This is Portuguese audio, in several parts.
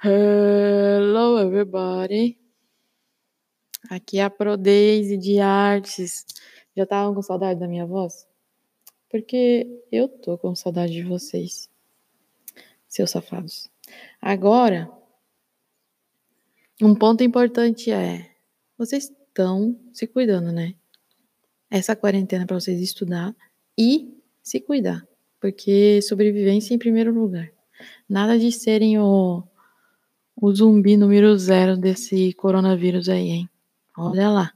Hello, everybody. Aqui é a Prodeise de Artes. Já estavam com saudade da minha voz? Porque eu tô com saudade de vocês, seus safados. Agora, um ponto importante é: vocês estão se cuidando, né? Essa quarentena é para vocês estudar e se cuidar, porque sobrevivência em primeiro lugar. Nada de serem o o zumbi número zero desse coronavírus aí, hein? Olha lá.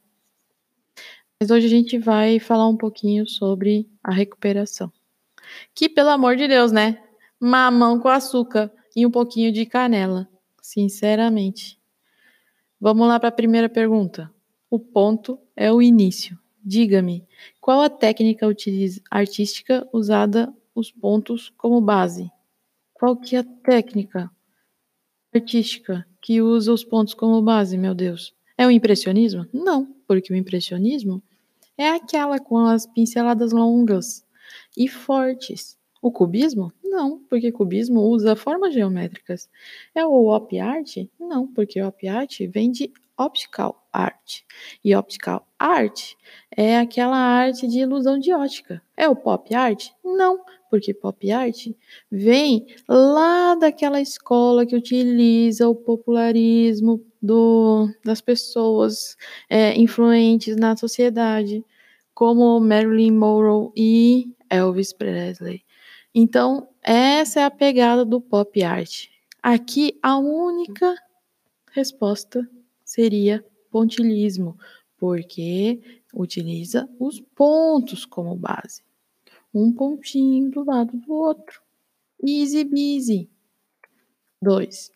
Mas hoje a gente vai falar um pouquinho sobre a recuperação. Que, pelo amor de Deus, né? Mamão com açúcar e um pouquinho de canela. Sinceramente. Vamos lá para a primeira pergunta. O ponto é o início. Diga-me, qual a técnica artística usada os pontos como base? Qual que é a técnica? Artística que usa os pontos como base, meu Deus. É o impressionismo? Não, porque o impressionismo é aquela com as pinceladas longas e fortes. O cubismo? Não, porque cubismo usa formas geométricas. É o op art? Não, porque op art vem de optical art. E optical art é aquela arte de ilusão de ótica. É o pop art? Não, porque pop art vem lá daquela escola que utiliza o popularismo do, das pessoas é, influentes na sociedade, como Marilyn Monroe e Elvis Presley. Então, essa é a pegada do pop art. Aqui, a única resposta seria pontilhismo, porque utiliza os pontos como base um pontinho do lado do outro. Easy busy. 2.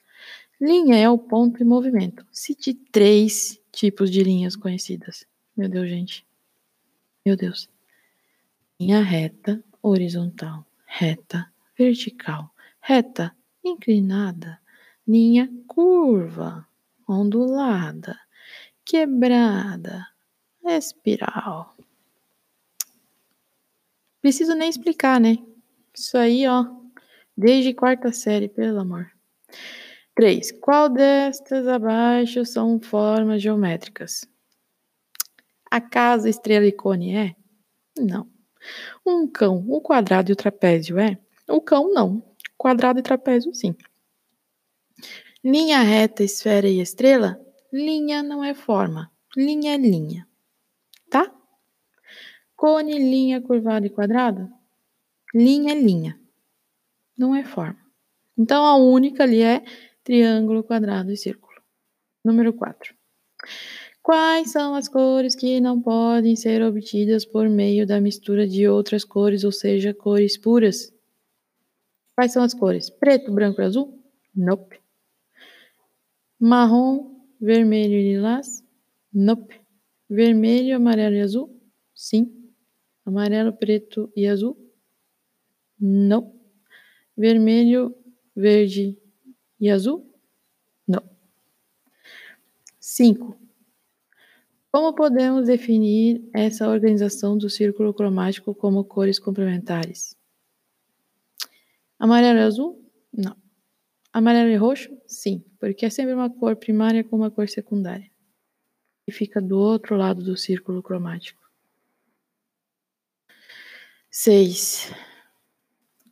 Linha é o ponto em movimento. Cite três tipos de linhas conhecidas. Meu Deus, gente. Meu Deus. Linha reta, horizontal, reta, vertical, reta, inclinada, linha curva, ondulada, quebrada, espiral. Preciso nem explicar, né? Isso aí, ó, desde quarta série, pelo amor. 3. Qual destas abaixo são formas geométricas? A casa, estrela e cone é? Não. Um cão, o quadrado e o trapézio é? O cão não. Quadrado e trapézio sim. Linha reta, esfera e estrela? Linha não é forma. Linha é linha. Tá? Cone, linha, curvada e quadrada? Linha é linha, não é forma. Então a única ali é triângulo, quadrado e círculo. Número 4. Quais são as cores que não podem ser obtidas por meio da mistura de outras cores, ou seja, cores puras? Quais são as cores? Preto, branco e azul? Nope. Marrom, vermelho e lilás? Nope. Vermelho, amarelo e azul? Sim. Amarelo, preto e azul? Não. Vermelho, verde e azul? Não. 5. Como podemos definir essa organização do círculo cromático como cores complementares? Amarelo e azul? Não. Amarelo e roxo? Sim, porque é sempre uma cor primária com uma cor secundária. E fica do outro lado do círculo cromático. 6.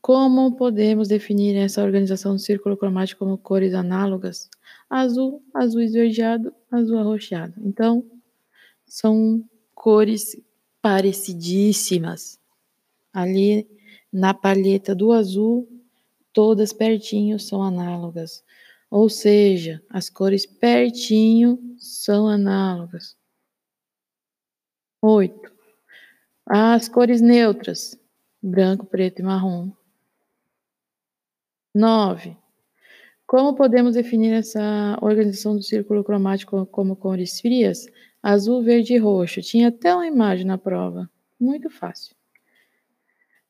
Como podemos definir essa organização do círculo cromático como cores análogas? Azul, azul esverdeado, azul arroxeado. Então, são cores parecidíssimas. Ali na palheta do azul, todas pertinho são análogas. Ou seja, as cores pertinho são análogas. 8. As cores neutras: branco, preto e marrom. 9. Como podemos definir essa organização do círculo cromático como cores frias? Azul, verde e roxo. Tinha até uma imagem na prova. Muito fácil.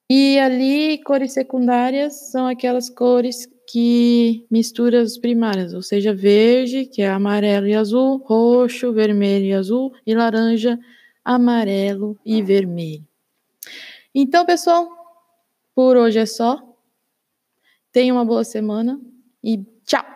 E ali, cores secundárias são aquelas cores que misturam as primárias, ou seja, verde, que é amarelo e azul, roxo, vermelho e azul, e laranja, amarelo e vermelho. Então, pessoal, por hoje é só. Tenha uma boa semana e tchau!